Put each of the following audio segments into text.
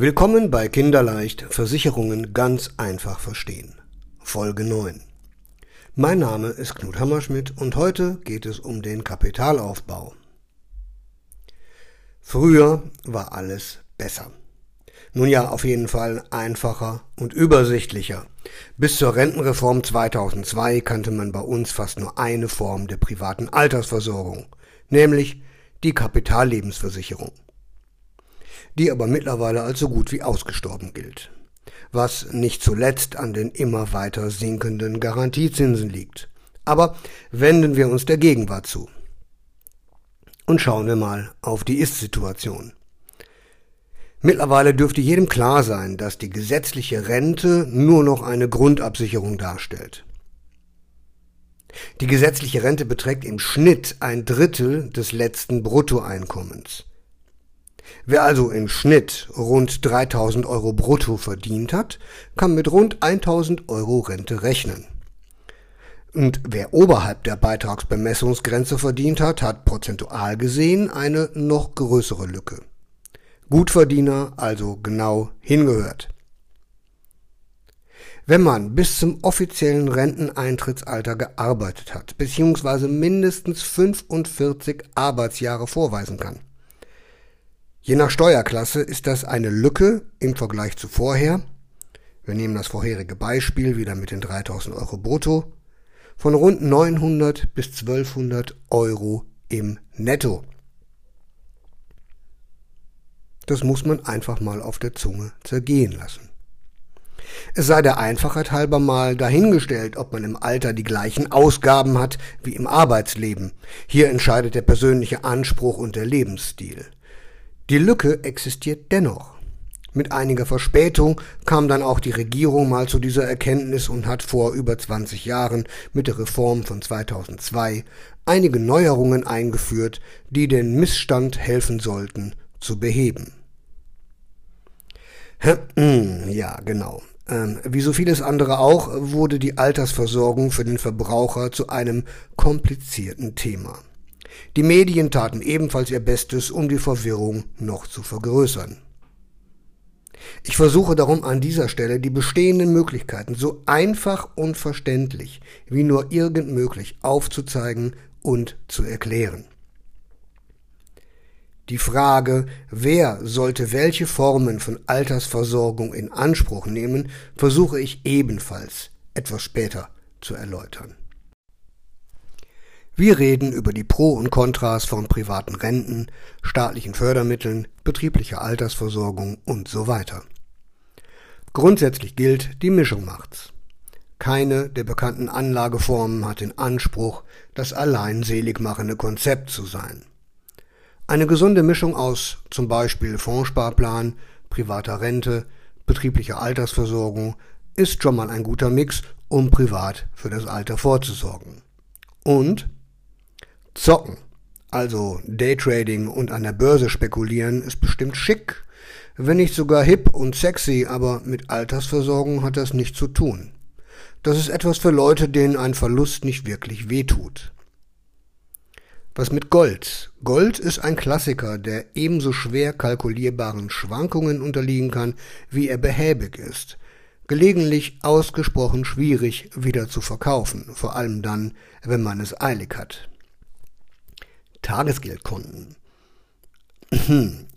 Willkommen bei Kinderleicht Versicherungen ganz einfach verstehen. Folge 9. Mein Name ist Knut Hammerschmidt und heute geht es um den Kapitalaufbau. Früher war alles besser. Nun ja, auf jeden Fall einfacher und übersichtlicher. Bis zur Rentenreform 2002 kannte man bei uns fast nur eine Form der privaten Altersversorgung, nämlich die Kapitallebensversicherung, die aber mittlerweile als so gut wie ausgestorben gilt, was nicht zuletzt an den immer weiter sinkenden Garantiezinsen liegt. Aber wenden wir uns der Gegenwart zu und schauen wir mal auf die Ist-Situation. Mittlerweile dürfte jedem klar sein, dass die gesetzliche Rente nur noch eine Grundabsicherung darstellt. Die gesetzliche Rente beträgt im Schnitt ein Drittel des letzten Bruttoeinkommens. Wer also im Schnitt rund 3000 Euro brutto verdient hat, kann mit rund 1000 Euro Rente rechnen. Und wer oberhalb der Beitragsbemessungsgrenze verdient hat, hat prozentual gesehen eine noch größere Lücke. Gutverdiener also genau hingehört. Wenn man bis zum offiziellen Renteneintrittsalter gearbeitet hat, beziehungsweise mindestens 45 Arbeitsjahre vorweisen kann. Je nach Steuerklasse ist das eine Lücke im Vergleich zu vorher. Wir nehmen das vorherige Beispiel wieder mit den 3000 Euro brutto von rund 900 bis 1200 Euro im Netto. Das muss man einfach mal auf der Zunge zergehen lassen. Es sei der Einfachheit halber mal dahingestellt, ob man im Alter die gleichen Ausgaben hat wie im Arbeitsleben. Hier entscheidet der persönliche Anspruch und der Lebensstil. Die Lücke existiert dennoch. Mit einiger Verspätung kam dann auch die Regierung mal zu dieser Erkenntnis und hat vor über 20 Jahren mit der Reform von 2002 einige Neuerungen eingeführt, die den Missstand helfen sollten zu beheben. Ja, genau. Ähm, wie so vieles andere auch, wurde die Altersversorgung für den Verbraucher zu einem komplizierten Thema. Die Medien taten ebenfalls ihr Bestes, um die Verwirrung noch zu vergrößern. Ich versuche darum an dieser Stelle die bestehenden Möglichkeiten so einfach und verständlich wie nur irgend möglich aufzuzeigen und zu erklären. Die Frage, wer sollte welche Formen von Altersversorgung in Anspruch nehmen, versuche ich ebenfalls etwas später zu erläutern. Wir reden über die Pro und Kontras von privaten Renten, staatlichen Fördermitteln, betrieblicher Altersversorgung und so weiter. Grundsätzlich gilt, die Mischung macht's. Keine der bekannten Anlageformen hat den Anspruch, das allein seligmachende Konzept zu sein. Eine gesunde Mischung aus zum Beispiel Fondssparplan, privater Rente, betrieblicher Altersversorgung ist schon mal ein guter Mix, um privat für das Alter vorzusorgen. Und zocken, also Daytrading und an der Börse spekulieren, ist bestimmt schick, wenn nicht sogar hip und sexy, aber mit Altersversorgung hat das nichts zu tun. Das ist etwas für Leute, denen ein Verlust nicht wirklich wehtut. Was mit Gold? Gold ist ein Klassiker, der ebenso schwer kalkulierbaren Schwankungen unterliegen kann, wie er behäbig ist. Gelegentlich ausgesprochen schwierig wieder zu verkaufen, vor allem dann, wenn man es eilig hat. Tagesgeldkonten.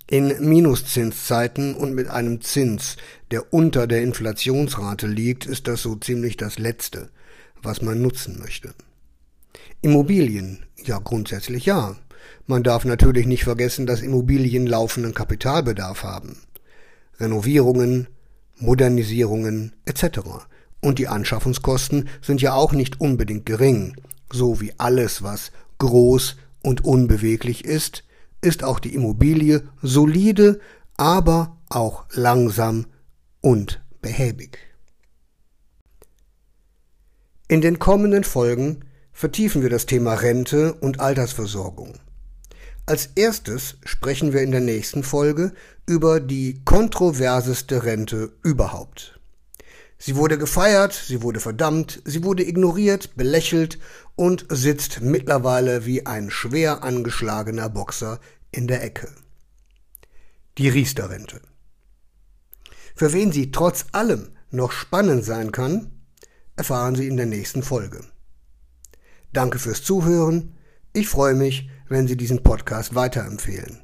In Minuszinszeiten und mit einem Zins, der unter der Inflationsrate liegt, ist das so ziemlich das Letzte, was man nutzen möchte. Immobilien, ja grundsätzlich ja. Man darf natürlich nicht vergessen, dass Immobilien laufenden Kapitalbedarf haben. Renovierungen, Modernisierungen etc. Und die Anschaffungskosten sind ja auch nicht unbedingt gering. So wie alles, was groß und unbeweglich ist, ist auch die Immobilie solide, aber auch langsam und behäbig. In den kommenden Folgen vertiefen wir das Thema Rente und Altersversorgung. Als erstes sprechen wir in der nächsten Folge über die kontroverseste Rente überhaupt. Sie wurde gefeiert, sie wurde verdammt, sie wurde ignoriert, belächelt und sitzt mittlerweile wie ein schwer angeschlagener Boxer in der Ecke. Die Riester-Rente. Für wen sie trotz allem noch spannend sein kann, erfahren Sie in der nächsten Folge. Danke fürs Zuhören. Ich freue mich, wenn Sie diesen Podcast weiterempfehlen.